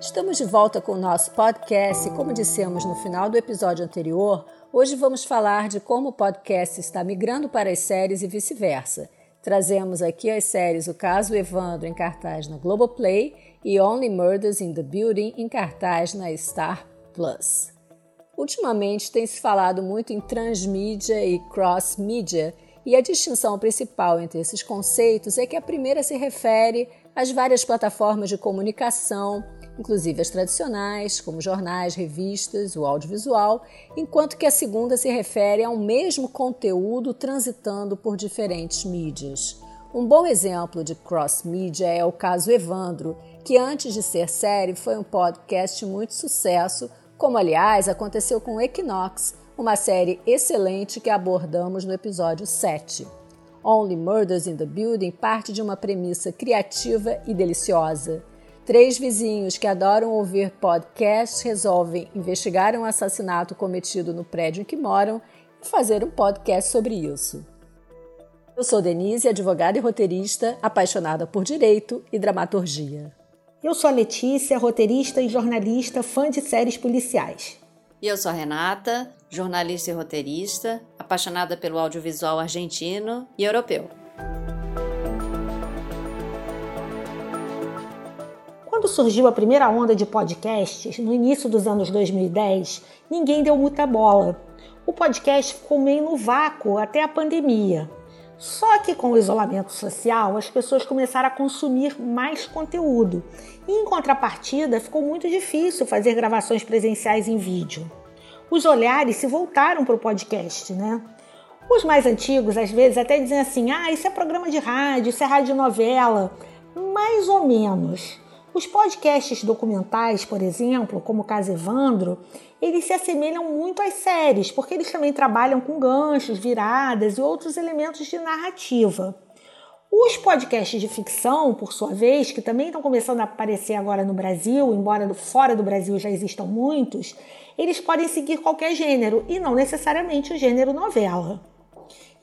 Estamos de volta com o nosso podcast. Como dissemos no final do episódio anterior, hoje vamos falar de como o podcast está migrando para as séries e vice-versa. Trazemos aqui as séries O Caso Evandro em cartaz na Globoplay e Only Murders in the Building em cartaz na Star Plus. Ultimamente tem se falado muito em transmídia e cross-mídia, e a distinção principal entre esses conceitos é que a primeira se refere às várias plataformas de comunicação, inclusive as tradicionais, como jornais, revistas, o audiovisual, enquanto que a segunda se refere ao mesmo conteúdo transitando por diferentes mídias. Um bom exemplo de cross-mídia é o caso Evandro, que antes de ser série foi um podcast muito sucesso, como aliás aconteceu com Equinox, uma série excelente que abordamos no episódio 7. Only Murders in the Building parte de uma premissa criativa e deliciosa. Três vizinhos que adoram ouvir podcasts resolvem investigar um assassinato cometido no prédio em que moram e fazer um podcast sobre isso. Eu sou Denise, advogada e roteirista, apaixonada por direito e dramaturgia. Eu sou a Letícia, roteirista e jornalista, fã de séries policiais. E eu sou Renata, jornalista e roteirista, apaixonada pelo audiovisual argentino e europeu. Quando surgiu a primeira onda de podcasts, no início dos anos 2010, ninguém deu muita bola. O podcast ficou meio no vácuo até a pandemia. Só que com o isolamento social, as pessoas começaram a consumir mais conteúdo. E em contrapartida, ficou muito difícil fazer gravações presenciais em vídeo. Os olhares se voltaram para o podcast, né? Os mais antigos, às vezes, até dizem assim: ah, isso é programa de rádio, isso é rádio novela. Mais ou menos. Os podcasts documentais, por exemplo, como o caso Evandro, eles se assemelham muito às séries, porque eles também trabalham com ganchos, viradas e outros elementos de narrativa. Os podcasts de ficção, por sua vez, que também estão começando a aparecer agora no Brasil, embora fora do Brasil já existam muitos, eles podem seguir qualquer gênero e não necessariamente o gênero novela.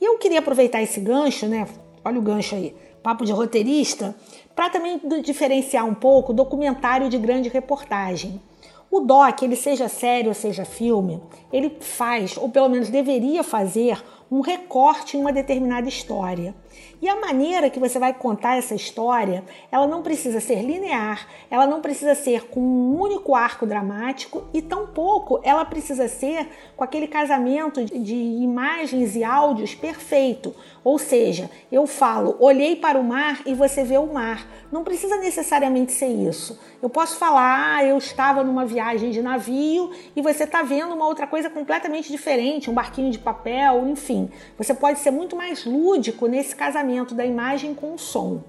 E eu queria aproveitar esse gancho, né? Olha o gancho aí, papo de roteirista, para também diferenciar um pouco documentário de grande reportagem. O doc, ele seja série ou seja filme, ele faz, ou pelo menos deveria fazer, um recorte em uma determinada história. E a maneira que você vai contar essa história, ela não precisa ser linear, ela não precisa ser com um único arco dramático e tampouco ela precisa ser com aquele casamento de imagens e áudios perfeito. Ou seja, eu falo, olhei para o mar e você vê o mar. Não precisa necessariamente ser isso. Eu posso falar, ah, eu estava numa viagem de navio e você está vendo uma outra coisa completamente diferente, um barquinho de papel, enfim. Você pode ser muito mais lúdico nesse casamento da imagem com o som.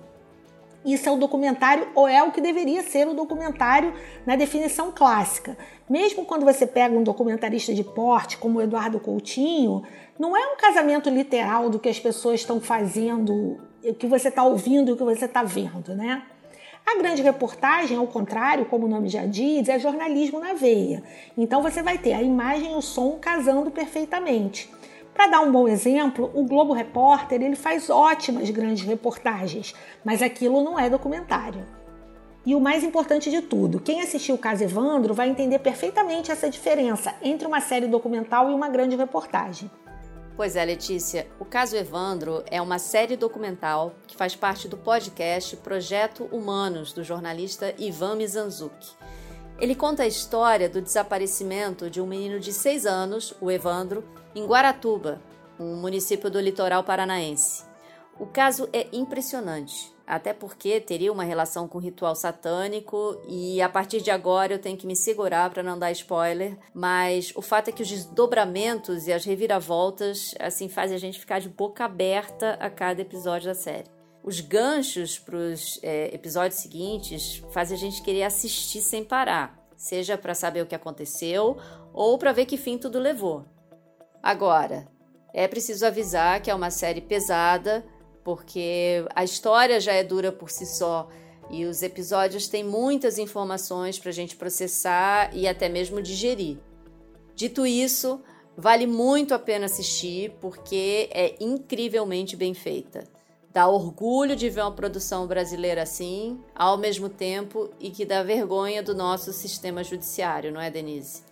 Isso é o documentário, ou é o que deveria ser o documentário na definição clássica. Mesmo quando você pega um documentarista de porte, como Eduardo Coutinho, não é um casamento literal do que as pessoas estão fazendo, o que você está ouvindo e o que você está vendo, né? A grande reportagem, ao contrário, como o nome já diz, é jornalismo na veia. Então você vai ter a imagem e o som casando perfeitamente. Para dar um bom exemplo, o Globo Repórter ele faz ótimas grandes reportagens, mas aquilo não é documentário. E o mais importante de tudo, quem assistiu o caso Evandro vai entender perfeitamente essa diferença entre uma série documental e uma grande reportagem. Pois é, Letícia, o caso Evandro é uma série documental que faz parte do podcast Projeto Humanos do jornalista Ivan Mizanzuki. Ele conta a história do desaparecimento de um menino de 6 anos, o Evandro, em Guaratuba, um município do litoral paranaense. O caso é impressionante, até porque teria uma relação com ritual satânico e a partir de agora eu tenho que me segurar para não dar spoiler, mas o fato é que os desdobramentos e as reviravoltas assim fazem a gente ficar de boca aberta a cada episódio da série. Os ganchos para os é, episódios seguintes fazem a gente querer assistir sem parar, seja para saber o que aconteceu ou para ver que fim tudo levou. Agora, É preciso avisar que é uma série pesada, porque a história já é dura por si só e os episódios têm muitas informações para a gente processar e até mesmo digerir. Dito isso, vale muito a pena assistir porque é incrivelmente bem feita. Dá orgulho de ver uma produção brasileira assim, ao mesmo tempo e que dá vergonha do nosso sistema judiciário, não é, Denise?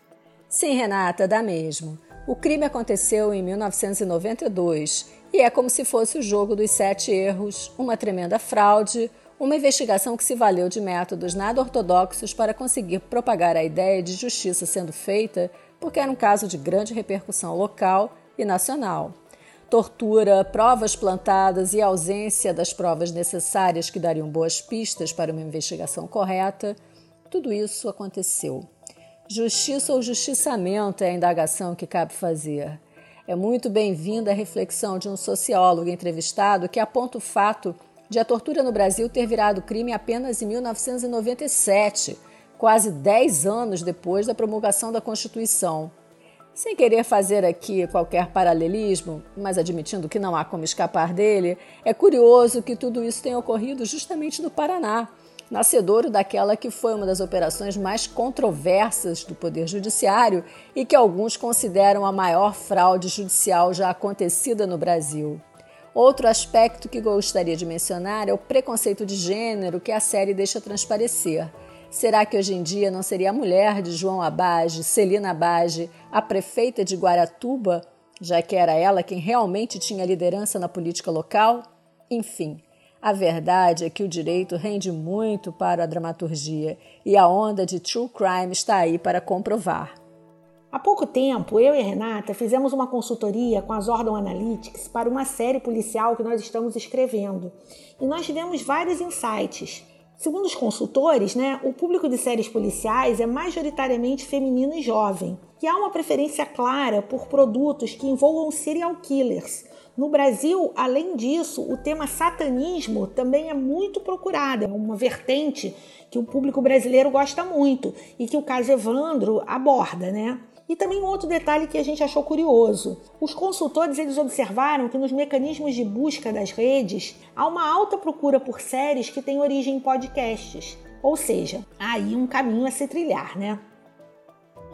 Sim, Renata, dá mesmo. O crime aconteceu em 1992 e é como se fosse o jogo dos sete erros, uma tremenda fraude, uma investigação que se valeu de métodos nada ortodoxos para conseguir propagar a ideia de justiça sendo feita, porque era um caso de grande repercussão local e nacional. Tortura, provas plantadas e ausência das provas necessárias que dariam boas pistas para uma investigação correta, tudo isso aconteceu. Justiça ou justiçamento é a indagação que cabe fazer. É muito bem-vinda a reflexão de um sociólogo entrevistado que aponta o fato de a tortura no Brasil ter virado crime apenas em 1997, quase 10 anos depois da promulgação da Constituição. Sem querer fazer aqui qualquer paralelismo, mas admitindo que não há como escapar dele, é curioso que tudo isso tenha ocorrido justamente no Paraná, nascedouro daquela que foi uma das operações mais controversas do Poder Judiciário e que alguns consideram a maior fraude judicial já acontecida no Brasil. Outro aspecto que gostaria de mencionar é o preconceito de gênero que a série deixa transparecer. Será que hoje em dia não seria a mulher de João Abage, Celina Abage, a prefeita de Guaratuba, já que era ela quem realmente tinha liderança na política local? Enfim, a verdade é que o direito rende muito para a dramaturgia e a onda de true crime está aí para comprovar. Há pouco tempo, eu e a Renata fizemos uma consultoria com a Zordon Analytics para uma série policial que nós estamos escrevendo. E nós tivemos vários insights. Segundo os consultores, né, o público de séries policiais é majoritariamente feminino e jovem. E há uma preferência clara por produtos que envolvam serial killers. No Brasil, além disso, o tema satanismo também é muito procurado, é uma vertente que o público brasileiro gosta muito e que o caso Evandro aborda, né? E também um outro detalhe que a gente achou curioso. Os consultores eles observaram que nos mecanismos de busca das redes há uma alta procura por séries que têm origem em podcasts. Ou seja, há aí um caminho a se trilhar, né?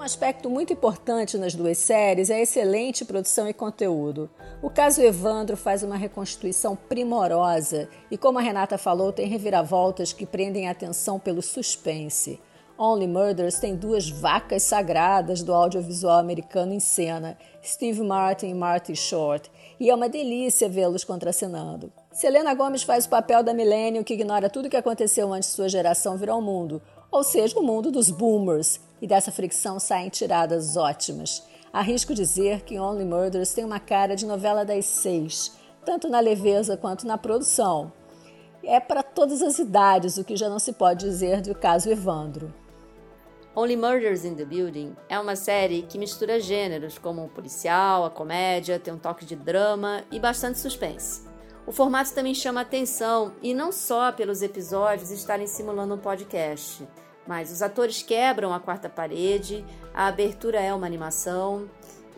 Um aspecto muito importante nas duas séries é a excelente produção e conteúdo. O caso Evandro faz uma reconstituição primorosa e, como a Renata falou, tem reviravoltas que prendem a atenção pelo suspense. Only Murders tem duas vacas sagradas do audiovisual americano em cena, Steve Martin e Marty Short, e é uma delícia vê-los contracenando. Selena Gomez faz o papel da milênio que ignora tudo o que aconteceu antes de sua geração vir ao mundo, ou seja, o mundo dos boomers, e dessa fricção saem tiradas ótimas. Arrisco dizer que Only Murders tem uma cara de novela das seis, tanto na leveza quanto na produção. É para todas as idades, o que já não se pode dizer do caso Evandro. Only Murders in the Building é uma série que mistura gêneros como o policial, a comédia, tem um toque de drama e bastante suspense. O formato também chama atenção e não só pelos episódios estarem simulando um podcast, mas os atores quebram a quarta parede, a abertura é uma animação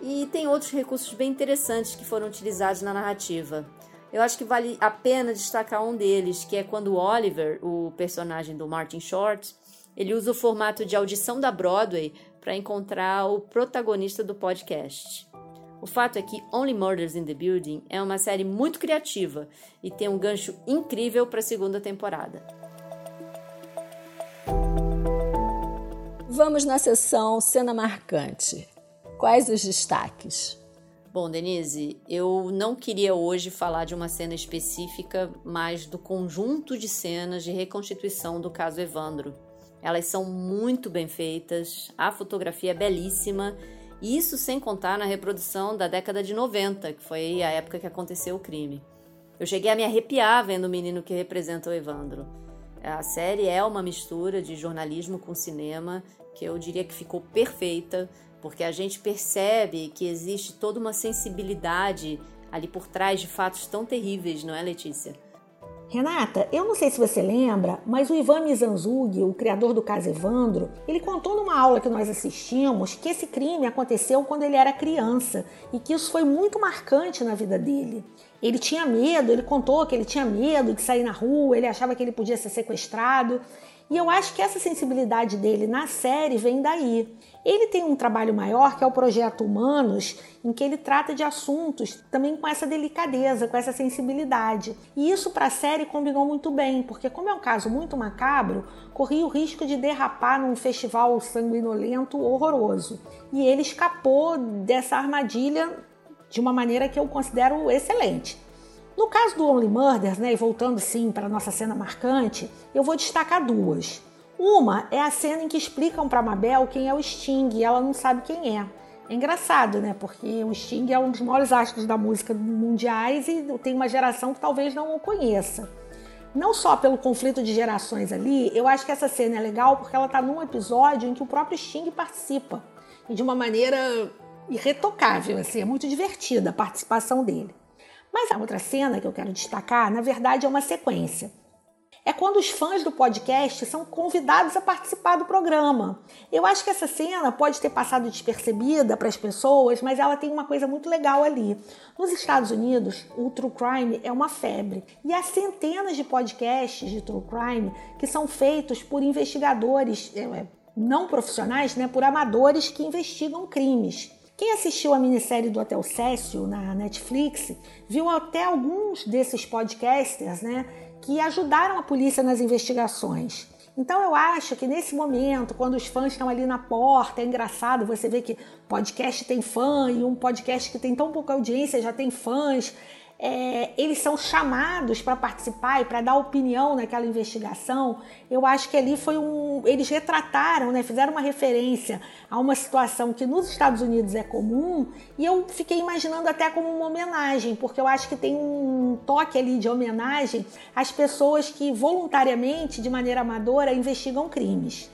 e tem outros recursos bem interessantes que foram utilizados na narrativa. Eu acho que vale a pena destacar um deles, que é quando Oliver, o personagem do Martin Short, ele usa o formato de audição da Broadway para encontrar o protagonista do podcast. O fato é que Only Murders in the Building é uma série muito criativa e tem um gancho incrível para a segunda temporada. Vamos na sessão cena marcante. Quais os destaques? Bom, Denise, eu não queria hoje falar de uma cena específica, mas do conjunto de cenas de reconstituição do caso Evandro. Elas são muito bem feitas, a fotografia é belíssima, isso sem contar na reprodução da década de 90, que foi a época que aconteceu o crime. Eu cheguei a me arrepiar vendo o menino que representa o Evandro. A série é uma mistura de jornalismo com cinema, que eu diria que ficou perfeita, porque a gente percebe que existe toda uma sensibilidade ali por trás de fatos tão terríveis, não é, Letícia? Renata, eu não sei se você lembra, mas o Ivan Mizanzug, o criador do caso Evandro, ele contou numa aula que nós assistimos que esse crime aconteceu quando ele era criança e que isso foi muito marcante na vida dele. Ele tinha medo, ele contou que ele tinha medo de sair na rua, ele achava que ele podia ser sequestrado. E eu acho que essa sensibilidade dele na série vem daí. Ele tem um trabalho maior que é o projeto Humanos, em que ele trata de assuntos também com essa delicadeza, com essa sensibilidade. E isso para a série combinou muito bem, porque como é um caso muito macabro, corria o risco de derrapar num festival sanguinolento horroroso. E ele escapou dessa armadilha de uma maneira que eu considero excelente. No caso do Only Murders, né, e voltando sim para a nossa cena marcante, eu vou destacar duas. Uma é a cena em que explicam para Mabel quem é o Sting e ela não sabe quem é. É engraçado, né? Porque o Sting é um dos maiores astros da música mundiais e tem uma geração que talvez não o conheça. Não só pelo conflito de gerações ali, eu acho que essa cena é legal porque ela está num episódio em que o próprio Sting participa. E de uma maneira irretocável, assim, é muito divertida a participação dele. Mas a outra cena que eu quero destacar, na verdade, é uma sequência. É quando os fãs do podcast são convidados a participar do programa. Eu acho que essa cena pode ter passado despercebida para as pessoas, mas ela tem uma coisa muito legal ali. Nos Estados Unidos, o true crime é uma febre e há centenas de podcasts de true crime que são feitos por investigadores é, não profissionais, né, por amadores que investigam crimes. Quem assistiu a minissérie do Hotel Cécio na Netflix viu até alguns desses podcasters né, que ajudaram a polícia nas investigações. Então eu acho que nesse momento, quando os fãs estão ali na porta, é engraçado você ver que podcast tem fã e um podcast que tem tão pouca audiência já tem fãs é, eles são chamados para participar e para dar opinião naquela investigação, eu acho que ali foi um. Eles retrataram, né, fizeram uma referência a uma situação que nos Estados Unidos é comum, e eu fiquei imaginando até como uma homenagem, porque eu acho que tem um toque ali de homenagem às pessoas que voluntariamente, de maneira amadora, investigam crimes.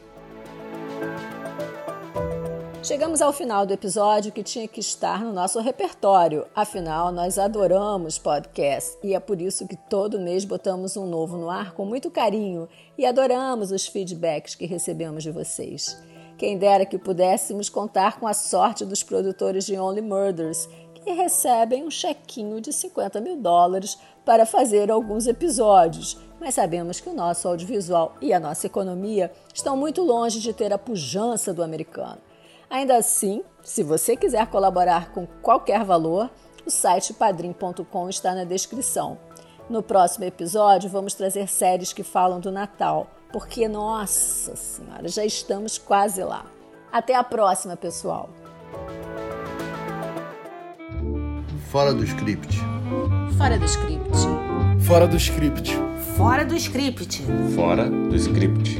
Chegamos ao final do episódio que tinha que estar no nosso repertório. Afinal, nós adoramos podcast e é por isso que todo mês botamos um novo no ar com muito carinho e adoramos os feedbacks que recebemos de vocês. Quem dera que pudéssemos contar com a sorte dos produtores de Only Murders, que recebem um chequinho de 50 mil dólares para fazer alguns episódios, mas sabemos que o nosso audiovisual e a nossa economia estão muito longe de ter a pujança do americano. Ainda assim, se você quiser colaborar com qualquer valor, o site padrim.com está na descrição. No próximo episódio, vamos trazer séries que falam do Natal, porque, nossa Senhora, já estamos quase lá. Até a próxima, pessoal! Fora do script. Fora do script. Fora do script. Fora do script. Fora do script.